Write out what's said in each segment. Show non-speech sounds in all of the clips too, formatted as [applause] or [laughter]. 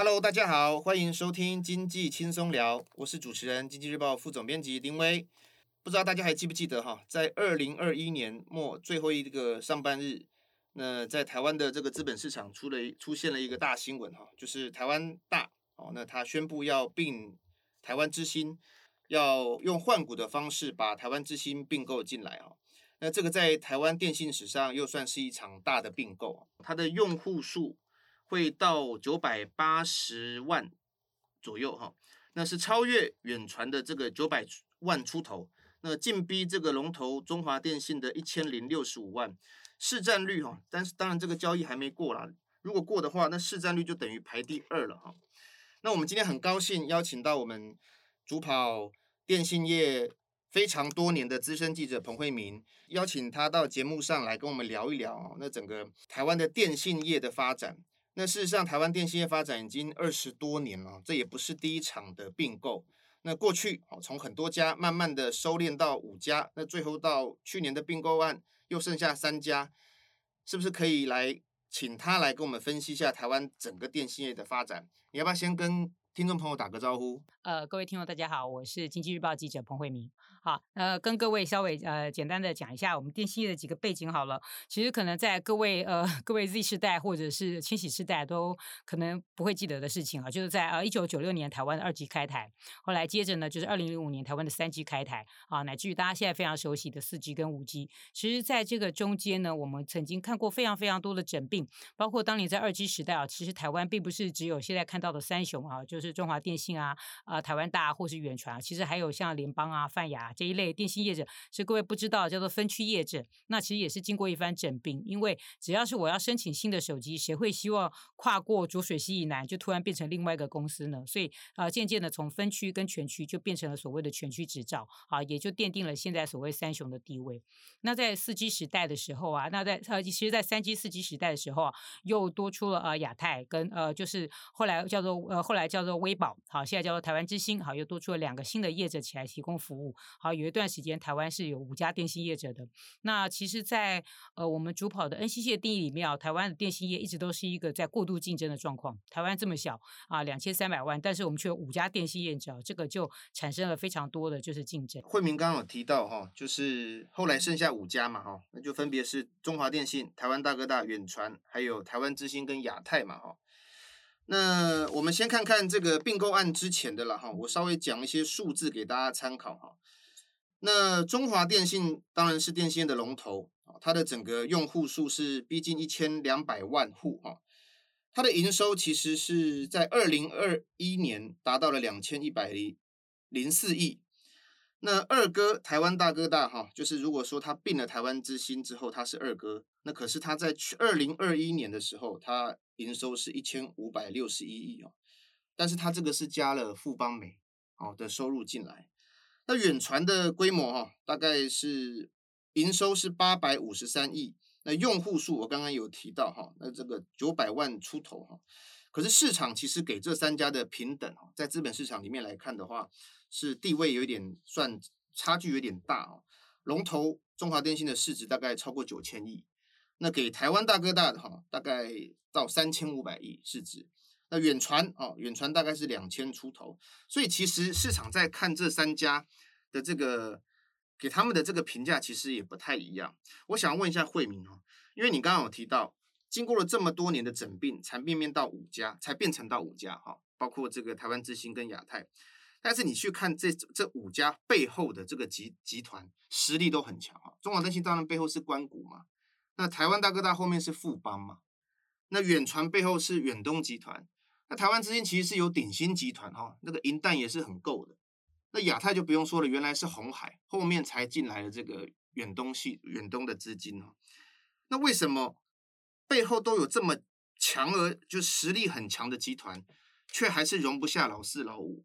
Hello，大家好，欢迎收听经济轻松聊，我是主持人经济日报副总编辑丁威。不知道大家还记不记得哈，在二零二一年末最后一个上班日，那在台湾的这个资本市场出了出现了一个大新闻哈，就是台湾大哦，那他宣布要并台湾之星，要用换股的方式把台湾之星并购进来哈。那这个在台湾电信史上又算是一场大的并购，它的用户数会到九百八十万左右哈，那是超越远传的这个九百万出头。那进逼这个龙头中华电信的一千零六十五万市占率哈，但是当然这个交易还没过啦，如果过的话，那市占率就等于排第二了哈。那我们今天很高兴邀请到我们主跑电信业非常多年的资深记者彭慧明，邀请他到节目上来跟我们聊一聊那整个台湾的电信业的发展。那事实上，台湾电信业发展已经二十多年了，这也不是第一场的并购。那过去哦，从很多家慢慢的收敛到五家，那最后到去年的并购案又剩下三家，是不是可以来请他来跟我们分析一下台湾整个电信业的发展？你要不要先跟听众朋友打个招呼？呃，各位听众大家好，我是经济日报记者彭慧明。好，呃，跟各位稍微呃简单的讲一下我们电信业的几个背景好了。其实可能在各位呃 [laughs] 各位 Z 世代或者是千禧世代都可能不会记得的事情啊，就是在呃一九九六年台湾的二 G 开台，后来接着呢就是二零零五年台湾的三 G 开台啊，乃至于大家现在非常熟悉的四 G 跟五 G。其实在这个中间呢，我们曾经看过非常非常多的诊病，包括当年在二 G 时代啊，其实台湾并不是只有现在看到的三雄啊，就是中华电信啊、啊、呃、台湾大或是远传，其实还有像联邦啊、泛亚这一类电信业者，是各位不知道叫做分区业者。那其实也是经过一番整并，因为只要是我要申请新的手机，谁会希望跨过浊水溪以南就突然变成另外一个公司呢？所以啊，渐渐的从分区跟全区就变成了所谓的全区执照啊，也就奠定了现在所谓三雄的地位。那在四 G 时代的时候啊，那在呃，其实，在三 G、四 G 时代的时候啊，又多出了呃亚太跟呃，就是后来叫做呃，后来叫做微保，好，现在叫做台湾之星，好，又多出了两个新的业者起来提供服务，好，有一段时间台湾是有五家电信业者的。那其实在，呃我们主跑的 NCC 的定义里面啊，台湾的电信业一直都是一个在过度竞争的状况。台湾这么小啊，两千三百万，但是我们却有五家电信业者，这个就产生了非常多的就是竞争。慧明刚刚有提到哈，就是后来剩下五家嘛哈，那就分别是中华电信、台湾大哥大、远传，还有台湾之星跟亚太嘛哈。那我们先看看这个并购案之前的了哈，我稍微讲一些数字给大家参考哈。那中华电信当然是电信业的龙头啊，它的整个用户数是逼近一千两百万户哈，它的营收其实是在二零二一年达到了两千一百零四亿。那二哥台湾大哥大哈，就是如果说他并了台湾之星之后，他是二哥，那可是他在二零二一年的时候，他营收是一千五百六十一亿哦，但是他这个是加了富邦美哦的收入进来。那远传的规模哈，大概是营收是八百五十三亿，那用户数我刚刚有提到哈，那这个九百万出头哈，可是市场其实给这三家的平等哈，在资本市场里面来看的话，是地位有点算差距有点大哦。龙头中华电信的市值大概超过九千亿。那给台湾大哥大的哈，大概到三千五百亿市值。那远传哦，远传大概是两千出头。所以其实市场在看这三家的这个给他们的这个评价，其实也不太一样。我想问一下惠民哦，因为你刚刚有提到，经过了这么多年的整并，才变面到五家，才变成到五家哈，包括这个台湾之星跟亚太。但是你去看这这五家背后的这个集集团实力都很强哈。中华电信当然背后是官股嘛。那台湾大哥大后面是富邦嘛？那远传背后是远东集团，那台湾资金其实是有鼎新集团哈，那个银弹也是很够的。那亚太就不用说了，原来是红海，后面才进来的这个远东系远东的资金哦。那为什么背后都有这么强而就实力很强的集团，却还是容不下老四老五？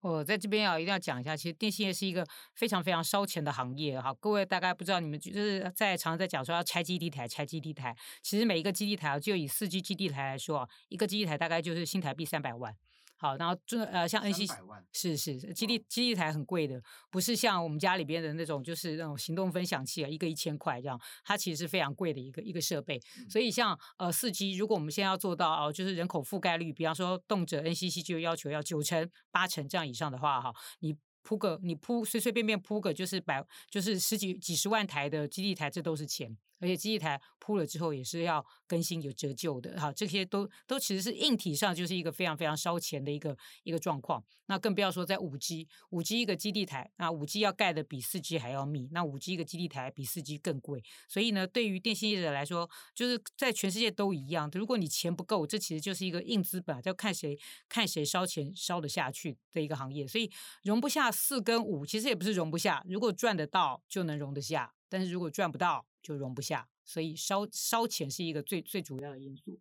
我在这边啊一定要讲一下，其实电信业是一个非常非常烧钱的行业哈。各位大概不知道，你们就是在常常在讲说要拆基地台，拆基地台。其实每一个基地台啊，就以四 G 基地台来说啊，一个基地台大概就是新台币三百万。好，然后这呃像 NCC 是是基地基地台很贵的，不是像我们家里边的那种，就是那种行动分享器啊，一个一千块这样，它其实是非常贵的一个一个设备。所以像呃四 G，如果我们现在要做到哦，就是人口覆盖率，比方说动辄 NCC 就要求要九成八成这样以上的话哈，你。铺个你铺随随便便铺个就是百就是十几几十万台的基地台，这都是钱。而且基地台铺了之后也是要更新有折旧的，哈，这些都都其实是硬体上就是一个非常非常烧钱的一个一个状况。那更不要说在五 G，五 G 一个基地台，那五 G 要盖的比四 G 还要密，那五 G 一个基地台比四 G 更贵。所以呢，对于电信业者来说，就是在全世界都一样。如果你钱不够，这其实就是一个硬资本，就看谁看谁烧钱烧得下去的一个行业。所以容不下四跟五，其实也不是容不下，如果赚得到就能容得下，但是如果赚不到。就容不下，所以烧烧钱是一个最最主要的因素。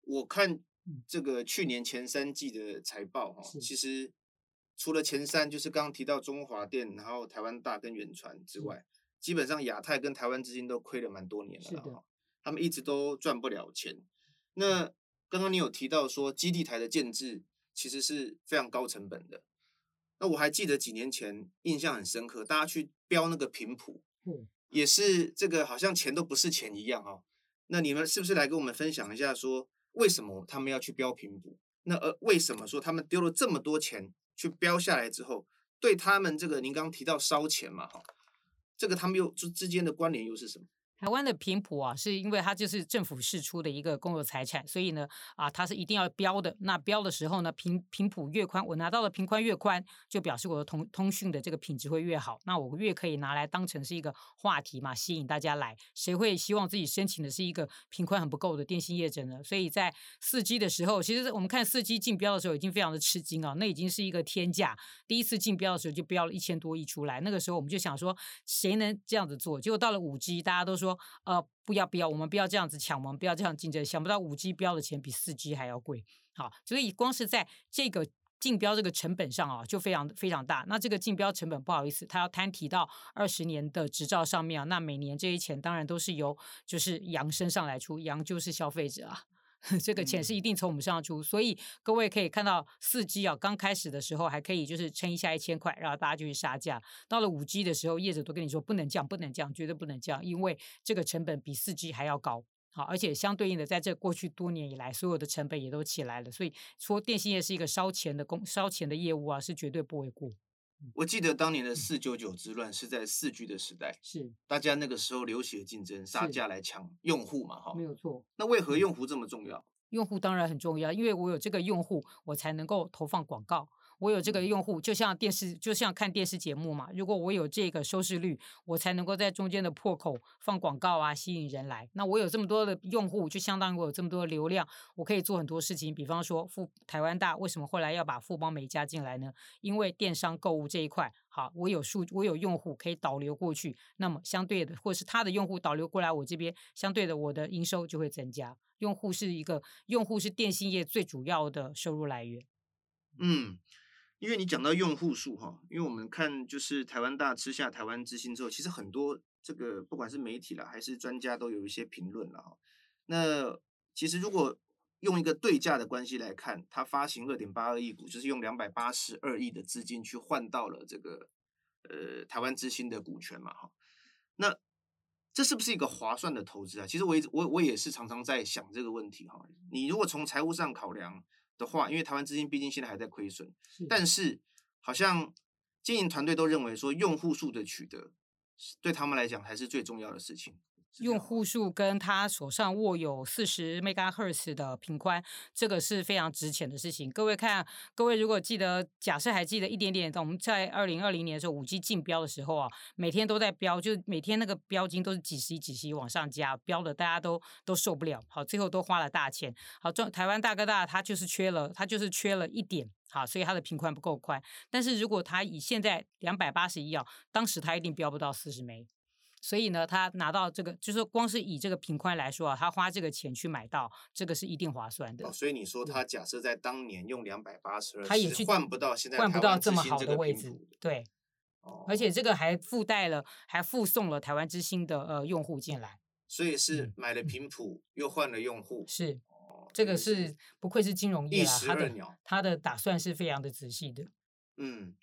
我看这个去年前三季的财报哈，其实除了前三，就是刚刚提到中华电，然后台湾大跟远传之外，基本上亚太跟台湾之金都亏了蛮多年了哈，他们一直都赚不了钱。那刚刚你有提到说基地台的建制其实是非常高成本的，那我还记得几年前印象很深刻，大家去标那个频谱。也是这个好像钱都不是钱一样哦。那你们是不是来跟我们分享一下，说为什么他们要去标平补？那呃，为什么说他们丢了这么多钱去标下来之后，对他们这个您刚刚提到烧钱嘛哈，这个他们又之之间的关联又是什么？台湾的频谱啊，是因为它就是政府释出的一个公有财产，所以呢，啊，它是一定要标的。那标的时候呢，频频谱越宽，我拿到的频宽越宽，就表示我的通通讯的这个品质会越好。那我越可以拿来当成是一个话题嘛，吸引大家来。谁会希望自己申请的是一个频宽很不够的电信业者呢？所以在四 G 的时候，其实我们看四 G 竞标的时候，已经非常的吃惊啊，那已经是一个天价。第一次竞标的时候就标了一千多亿出来，那个时候我们就想说，谁能这样子做？结果到了五 G，大家都说。说呃，不要不要，我们不要这样子抢，我们不要这样竞争。想不到五 G 标的钱比四 G 还要贵，好，所以光是在这个竞标这个成本上啊，就非常非常大。那这个竞标成本不好意思，它要摊提到二十年的执照上面啊，那每年这些钱当然都是由就是羊身上来出，羊就是消费者啊。这个钱是一定从我们身上出，所以各位可以看到四 G 啊，刚开始的时候还可以就是撑一下一千块，然后大家就去杀价。到了五 G 的时候，业者都跟你说不能降，不能降，绝对不能降，因为这个成本比四 G 还要高。好，而且相对应的，在这过去多年以来，所有的成本也都起来了。所以说，电信业是一个烧钱的工、烧钱的业务啊，是绝对不为过。我记得当年的四九九之乱是在四 G 的时代，是大家那个时候流血竞争，杀价来抢用户嘛，哈，没有错。那为何用户这么重要？用户当然很重要，因为我有这个用户，我才能够投放广告。我有这个用户，就像电视，就像看电视节目嘛。如果我有这个收视率，我才能够在中间的破口放广告啊，吸引人来。那我有这么多的用户，就相当于我有这么多的流量，我可以做很多事情。比方说，富台湾大为什么后来要把富邦美加进来呢？因为电商购物这一块，好，我有数，我有用户可以导流过去，那么相对的，或是他的用户导流过来我这边，相对的，我的营收就会增加。用户是一个，用户是电信业最主要的收入来源。嗯。因为你讲到用户数哈，因为我们看就是台湾大吃下台湾之星之后，其实很多这个不管是媒体啦还是专家都有一些评论了哈。那其实如果用一个对价的关系来看，它发行二点八二亿股，就是用两百八十二亿的资金去换到了这个呃台湾之星的股权嘛哈。那这是不是一个划算的投资啊？其实我一直我我也是常常在想这个问题哈。你如果从财务上考量。的话，因为台湾资金毕竟现在还在亏损，但是好像经营团队都认为说，用户数的取得对他们来讲还是最重要的事情。用户数跟他手上握有四十 megahertz 的频宽，这个是非常值钱的事情。各位看，各位如果记得，假设还记得一点点，我们在二零二零年的时候，五 G 竞标的时候啊，每天都在标，就每天那个标金都是几十亿、几十亿往上加，标的大家都都受不了。好，最后都花了大钱。好，中台湾大哥大他就是缺了，他就是缺了一点，好，所以他的频宽不够宽。但是如果他以现在两百八十亿啊，当时他一定标不到四十枚。所以呢，他拿到这个，就是光是以这个频宽来说啊，他花这个钱去买到，这个是一定划算的。哦，所以你说他假设在当年用两百八十二，他也去换不到现在换不到这么好的位置，对。哦，而且这个还附带了，还附送了台湾之星的呃用户进来。所以是买了频谱，嗯，又换了用户。是。这个是不愧是金融业啊，他的鸟他的打算是非常的仔细的。嗯，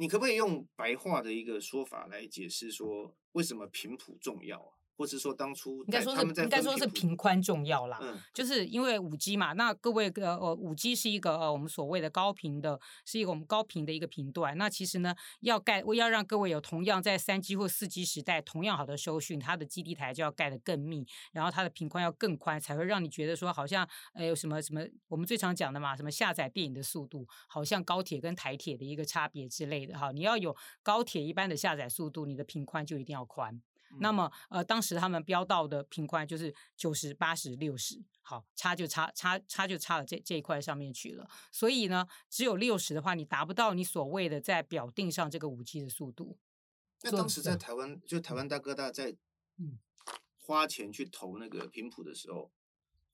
你可不可以用白话的一个说法来解释说，为什么频谱重要啊？或是说当初应该说是应该说是频宽重要啦，嗯，就是因为五 G 嘛，那各位呃呃五 G 是一个呃我们所谓的高频的，是一个我们高频的一个频段。那其实呢，要盖我要让各位有同样在三 G 或四 G 时代同样好的收讯，它的基地台就要盖得更密，然后它的频宽要更宽，才会让你觉得说好像呃有什么什么我们最常讲的嘛，什么下载电影的速度，好像高铁跟台铁的一个差别之类的哈。你要有高铁一般的下载速度，你的频宽就一定要宽。那么，呃，当时他们标到的频宽就是九十八十六十，好，差就差差差就差了这这一块上面去了。所以呢，只有六十的话，你达不到你所谓的在表定上这个五 G 的速度。那当时在台湾，就台湾大哥大在嗯花钱去投那个频谱的时候，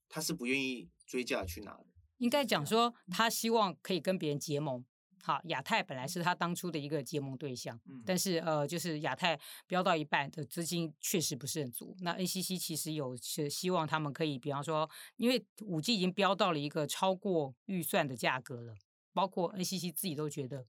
他是不愿意追价去拿的。应该讲说，他希望可以跟别人结盟。好，亚太本来是他当初的一个结盟对象，嗯、但是呃，就是亚太标到一半的资金确实不是很足。那 NCC 其实有是希望他们可以，比方说，因为五 G 已经标到了一个超过预算的价格了，包括 NCC 自己都觉得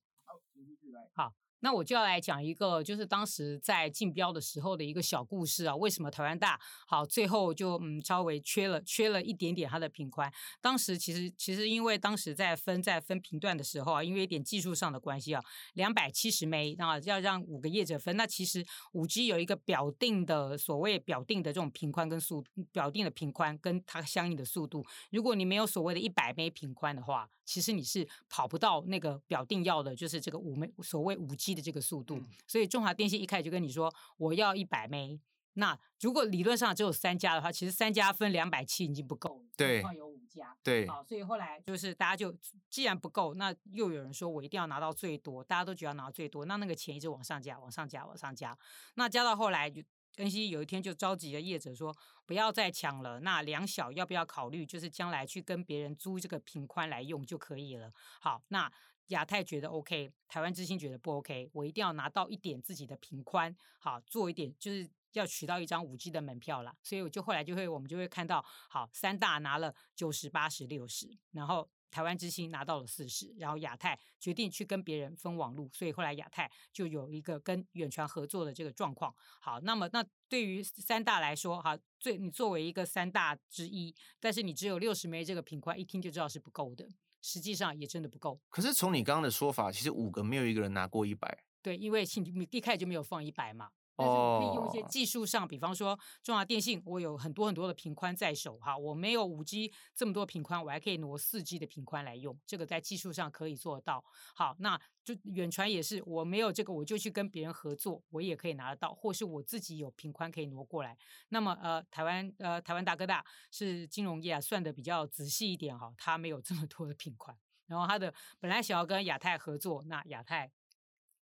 好。那我就要来讲一个，就是当时在竞标的时候的一个小故事啊。为什么台湾大好最后就嗯稍微缺了缺了一点点它的频宽？当时其实其实因为当时在分在分频段的时候啊，因为一点技术上的关系啊，两百七十枚啊要让五个业者分。那其实五 G 有一个表定的所谓表定的这种频宽跟速表定的频宽跟它相应的速度。如果你没有所谓的一百枚频宽的话，其实你是跑不到那个表定要的，就是这个五枚所谓五 G 的这个速度。所以中华电信一开始就跟你说，我要一百枚。那如果理论上只有三家的话，其实三家分两百七已经不够了。对，有五家。对。好，所以后来就是大家就既然不够，那又有人说我一定要拿到最多，大家都觉得要拿到最多，那那个钱一直往上加，往上加，往上加。那加到后来就。恩熙有一天就召集了业者说，不要再抢了，那两小要不要考虑，就是将来去跟别人租这个频宽来用就可以了。好，那亚太觉得 OK，台湾之星觉得不 OK，我一定要拿到一点自己的频宽，好，做一点就是要取到一张五 G 的门票啦。所以我就后来就会我们就会看到，好，三大拿了九十八十六十，然后。台湾之星拿到了四十，然后亚太决定去跟别人分网路，所以后来亚太就有一个跟远传合作的这个状况。好，那么那对于三大来说，哈，最你作为一个三大之一，但是你只有六十枚这个品块，一听就知道是不够的，实际上也真的不够。可是从你刚刚的说法，其实五个没有一个人拿过一百。对，因为你一开始就没有放一百嘛。但是我可以用一些技术上，比方说中华电信，我有很多很多的频宽在手哈，我没有五 G 这么多频宽，我还可以挪四 G 的频宽来用，这个在技术上可以做得到。好，那就远传也是，我没有这个，我就去跟别人合作，我也可以拿得到，或是我自己有频宽可以挪过来。那么呃，台湾呃台湾大哥大是金融业啊，算的比较仔细一点哈，他没有这么多的频宽，然后他的本来想要跟亚太合作，那亚太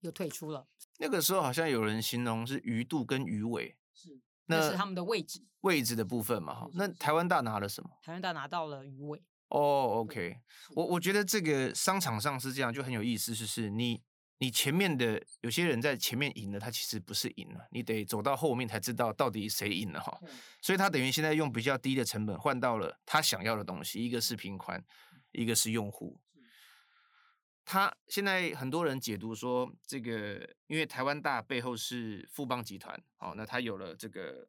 又退出了。那个时候好像有人形容是鱼肚跟鱼尾，是那是他们的位置位置的部分嘛？哈，那台湾大拿了什么？台湾大拿到了鱼尾。哦、oh，OK，我我觉得这个商场上是这样，就很有意思，就是你你前面的有些人在前面赢了，他其实不是赢了，你得走到后面才知道到底谁赢了哈。所以他等于现在用比较低的成本换到了他想要的东西，一个是平宽，一个是用户。他现在很多人解读说，这个因为台湾大背后是富邦集团，哦，那他有了这个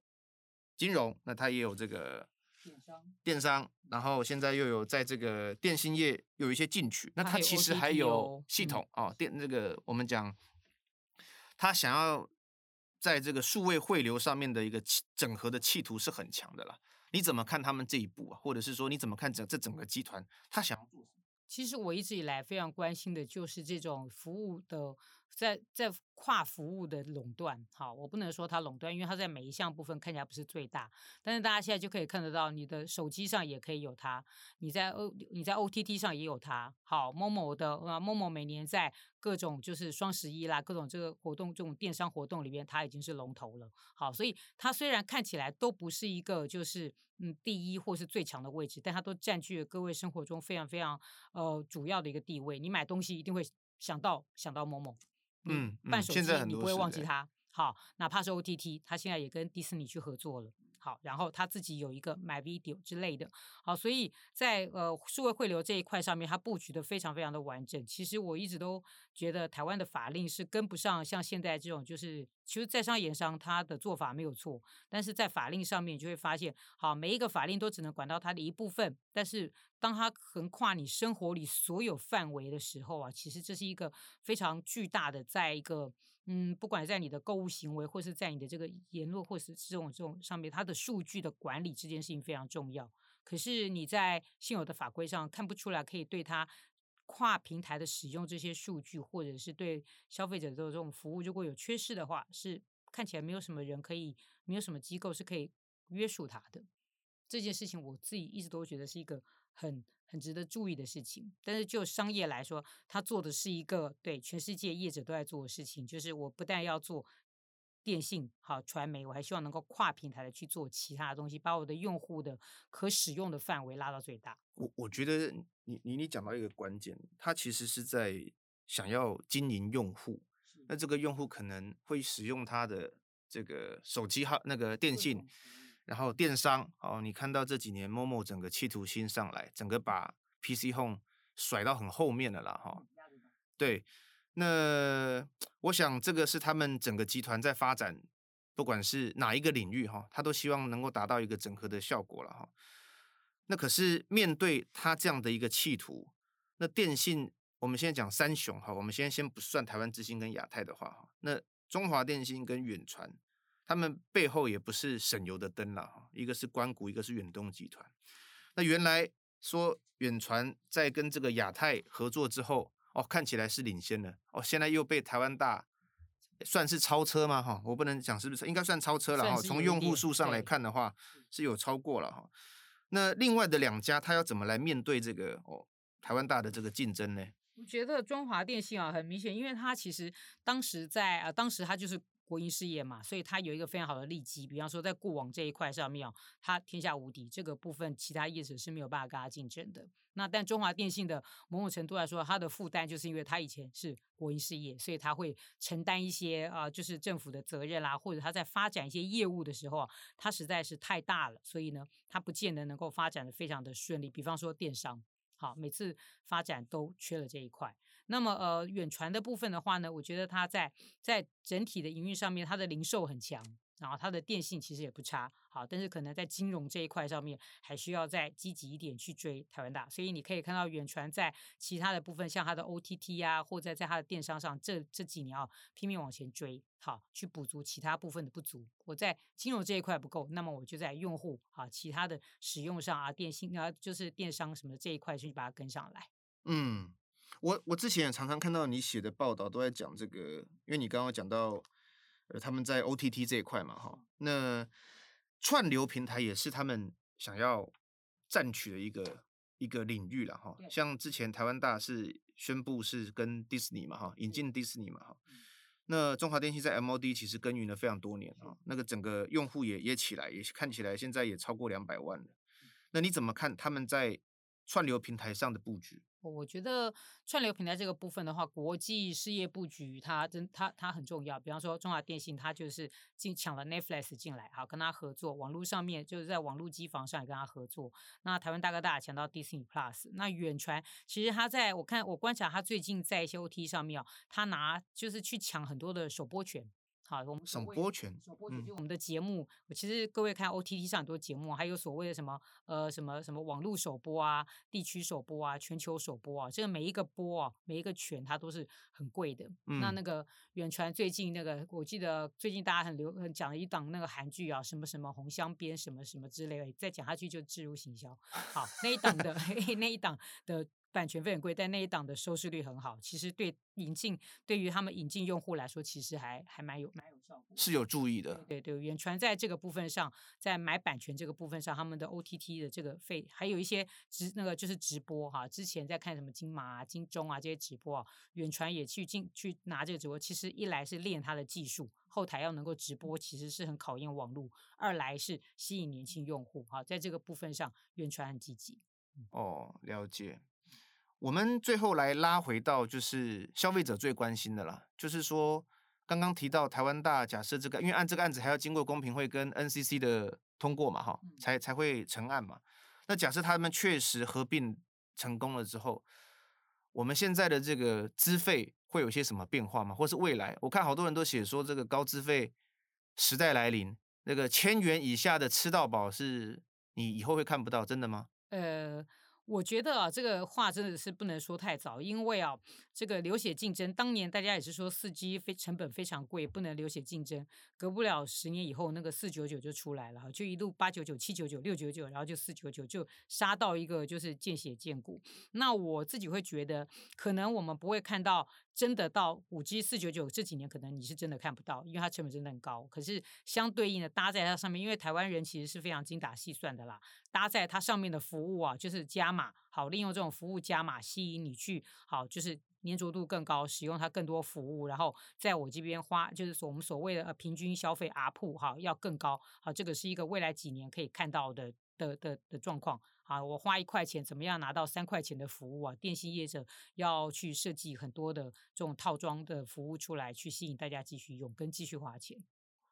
金融，那他也有这个电商，电商，然后现在又有在这个电信业有一些进取，那他其实还有系统哦，电那个我们讲，他想要在这个数位汇流上面的一个整合的企图是很强的啦。你怎么看他们这一步啊？或者是说你怎么看整这整个集团他想要做什么？其实我一直以来非常关心的就是这种服务的，在在跨服务的垄断。好，我不能说它垄断，因为它在每一项部分看起来不是最大。但是大家现在就可以看得到，你的手机上也可以有它，你在 O 你在 OTT 上也有它。好，Momo 的啊，Momo 每年在各种就是双十一啦，各种这个活动这种电商活动里边，它已经是龙头了。好，所以它虽然看起来都不是一个就是。嗯，第一或是最强的位置，但它都占据了各位生活中非常非常呃主要的一个地位。你买东西一定会想到想到某某，嗯，办手机你不会忘记它。好，哪怕是 OTT，它现在也跟迪士尼去合作了。好，然后他自己有一个 MyVideo 之类的，好，所以在呃数位汇流这一块上面，它布局的非常非常的完整。其实我一直都觉得台湾的法令是跟不上像现在这种，就是其实在商言商，它的做法没有错，但是在法令上面，你就会发现，好，每一个法令都只能管到它的一部分，但是当它横跨你生活里所有范围的时候啊，其实这是一个非常巨大的，在一个。嗯，不管在你的购物行为，或是在你的这个言论，或是这种这种上面，它的数据的管理这件事情非常重要。可是你在现有的法规上看不出来，可以对它跨平台的使用这些数据，或者是对消费者的这种服务，如果有缺失的话，是看起来没有什么人可以，没有什么机构是可以约束它的。这件事情我自己一直都觉得是一个很。很值得注意的事情，但是就商业来说，他做的是一个对全世界业者都在做的事情，就是我不但要做电信好传媒，我还希望能够跨平台的去做其他的东西，把我的用户的可使用的范围拉到最大。我我觉得你你你讲到一个关键，他其实是在想要经营用户，那这个用户可能会使用他的这个手机号那个电信。然后电商哦，你看到这几年 Momo 整个企图心上来，整个把 PC Home 甩到很后面了啦哈、对，那我想这个是他们整个集团在发展，不管是哪一个领域哈、他都希望能够达到一个整合的效果了哈、那可是面对他这样的一个企图，那电信我们现在讲三雄哈，我们先先不算台湾之星跟亚太的话哈，那中华电信跟远传。他们背后也不是省油的灯了哈，一个是关谷，一个是远东集团。那原来说远传在跟这个亚太合作之后，哦，看起来是领先了，哦，现在又被台湾大算是超车吗？哈，我不能讲是不是，应该算超车了哈。从用户数上来看的话，是有超过了哈。那另外的两家，他要怎么来面对这个哦台湾大的这个竞争呢？我觉得中华电信啊，很明显，因为它其实当时在啊，当时它就是。国营事业嘛，所以它有一个非常好的利基。比方说，在固网这一块上面，它天下无敌，这个部分其他业者是没有办法跟它竞争的。那但中华电信的某种程度来说，它的负担就是因为它以前是国营事业，所以它会承担一些啊、就是政府的责任啦，或者它在发展一些业务的时候，它实在是太大了，所以呢，它不见得能够发展的非常的顺利。比方说电商，好，每次发展都缺了这一块。那么呃，远传的部分的话呢，我觉得它在在整体的营运上面，它的零售很强，然后它的电信其实也不差，好，但是可能在金融这一块上面，还需要再积极一点去追台湾大。所以你可以看到远传在其他的部分，像它的 OTT 啊，或者在它的电商上，这这几年啊，拼命往前追，好，去补足其他部分的不足。我在金融这一块不够，那么我就在用户啊，其他的使用上啊，电信啊，就是电商什么的这一块去把它跟上来。嗯。我我之前也常常看到你写的报道，都在讲这个，因为你刚刚讲到，呃，他们在 OTT 这一块嘛，哈，那串流平台也是他们想要占取的一个一个领域了，哈。像之前台湾大是宣布是跟迪士尼嘛，哈，引进迪士尼嘛，哈。那中华电信在 MOD 其实耕耘了非常多年啊，那个整个用户也也起来，也看起来现在也超过两百万了。那你怎么看他们在串流平台上的布局？我觉得串流平台这个部分的话，国际事业布局它真它它很重要。比方说中华电信，它就是进抢了 Netflix 进来，好跟他合作，网络上面就是在网络机房上也跟他合作。那台湾大哥大抢到 Disney Plus，那远传其实他在我看我观察他最近在一些 OT 上面哦，他拿就是去抢很多的首播权。好，我们首播权，首播权就我们的节目。嗯、其实各位看 OTT 上很多节目，还有所谓的什么呃什么什么网络首播啊、地区首播啊、全球首播啊，这个每一个播啊，每一个权它都是很贵的。嗯、那那个远传最近那个，我记得最近大家很流很讲了一档那个韩剧啊，什么什么红香边什么什么之类的，再讲下去就置入行销。好，那一档的 [laughs] 那一档的。版权费很贵，但那一档的收视率很好。其实对引进，对于他们引进用户来说，其实还还蛮有蛮有效果，是有注意的。对对，远传在这个部分上，在买版权这个部分上，他们的 OTT 的这个费，还有一些直那个就是直播哈。之前在看什么金马啊、金钟啊这些直播啊，远传也去进去拿这个直播。其实一来是练他的技术，后台要能够直播，其实是很考验网络；二来是吸引年轻用户哈。在这个部分上，远传很积极。哦，了解。我们最后来拉回到就是消费者最关心的啦，就是说刚刚提到台湾大，假设这个，因为按这个案子还要经过公平会跟 NCC 的通过嘛，哈，才才会成案嘛。那假设他们确实合并成功了之后，我们现在的这个资费会有些什么变化吗？或是未来，我看好多人都写说这个高资费时代来临，那个千元以下的吃到饱是你以后会看不到，真的吗？呃。我觉得啊，这个话真的是不能说太早，因为啊，这个流血竞争，当年大家也是说四 G 非成本非常贵，不能流血竞争。隔不了十年以后，那个四九九就出来了，就一路八九九、七九九、六九九，然后就四九九，就杀到一个就是见血见骨。那我自己会觉得，可能我们不会看到。真的到五 G 四九九这几年，可能你是真的看不到，因为它成本真的很高。可是相对应的搭在它上面，因为台湾人其实是非常精打细算的啦，搭在它上面的服务啊，就是加码，好利用这种服务加码吸引你去，好就是粘着度更高，使用它更多服务，然后在我这边花，就是我们所谓的呃平均消费 ARPU 哈要更高，好这个是一个未来几年可以看到的的的的状况。啊，我花一块钱，怎么样拿到三块钱的服务啊？电信业者要去设计很多的这种套装的服务出来，去吸引大家继续用跟继续花钱。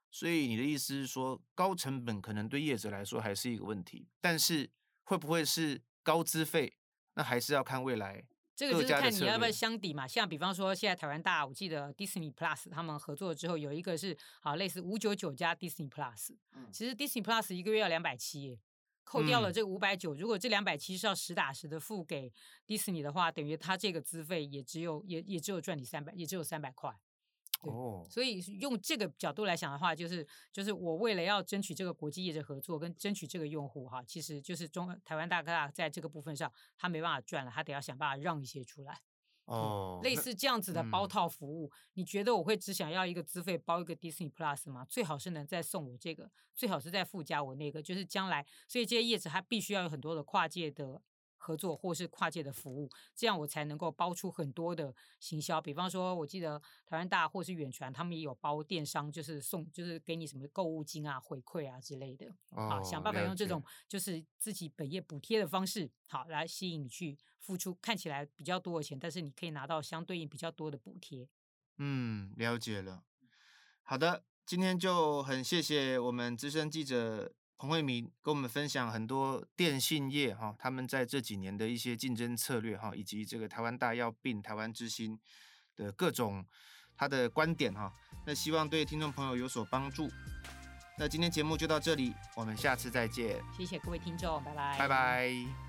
所以你的意思是说，高成本可能对业者来说还是一个问题，但是会不会是高资费？那还是要看未来。这个就是看你要不要相抵嘛。像比方说，现在台湾大，我记得 Disney Plus 他们合作之后，有一个是好类似五九九加 Disney Plus，其实 Disney Plus 一个月要两百七耶。扣掉了这五百九，如果这两百七是要实打实的付给迪士尼的话，等于他这个资费也只有也也只有赚你三百，也只有三百块。哦，所以用这个角度来想的话，就是就是我为了要争取这个国际业者合作跟争取这个用户哈，其实就是中台湾大哥大在这个部分上他没办法赚了，他得要想办法让一些出来。哦、嗯，类似这样子的包套服务，嗯、你觉得我会只想要一个资费包一个 Disney Plus 吗？最好是能再送我这个，最好是再附加我那个，就是将来，所以这些业者他必须要有很多的跨界的合作或是跨界的服务，这样我才能够包出很多的行销。比方说，我记得台湾大或是远传，他们也有包电商，就是送，就是给你什么购物金啊、回馈啊之类的。哦、好，想办法用这种就是自己本业补贴的方式，好来吸引你去付出看起来比较多的钱，但是你可以拿到相对应比较多的补贴。嗯，了解了。好的，今天就很谢谢我们资深记者。彭慧明跟我们分享很多电信业哈，他们在这几年的一些竞争策略哈，以及这个台湾大要并台湾之星的各种他的观点哈。那希望对听众朋友有所帮助。那今天节目就到这里，我们下次再见。谢谢各位听众，拜拜。拜拜。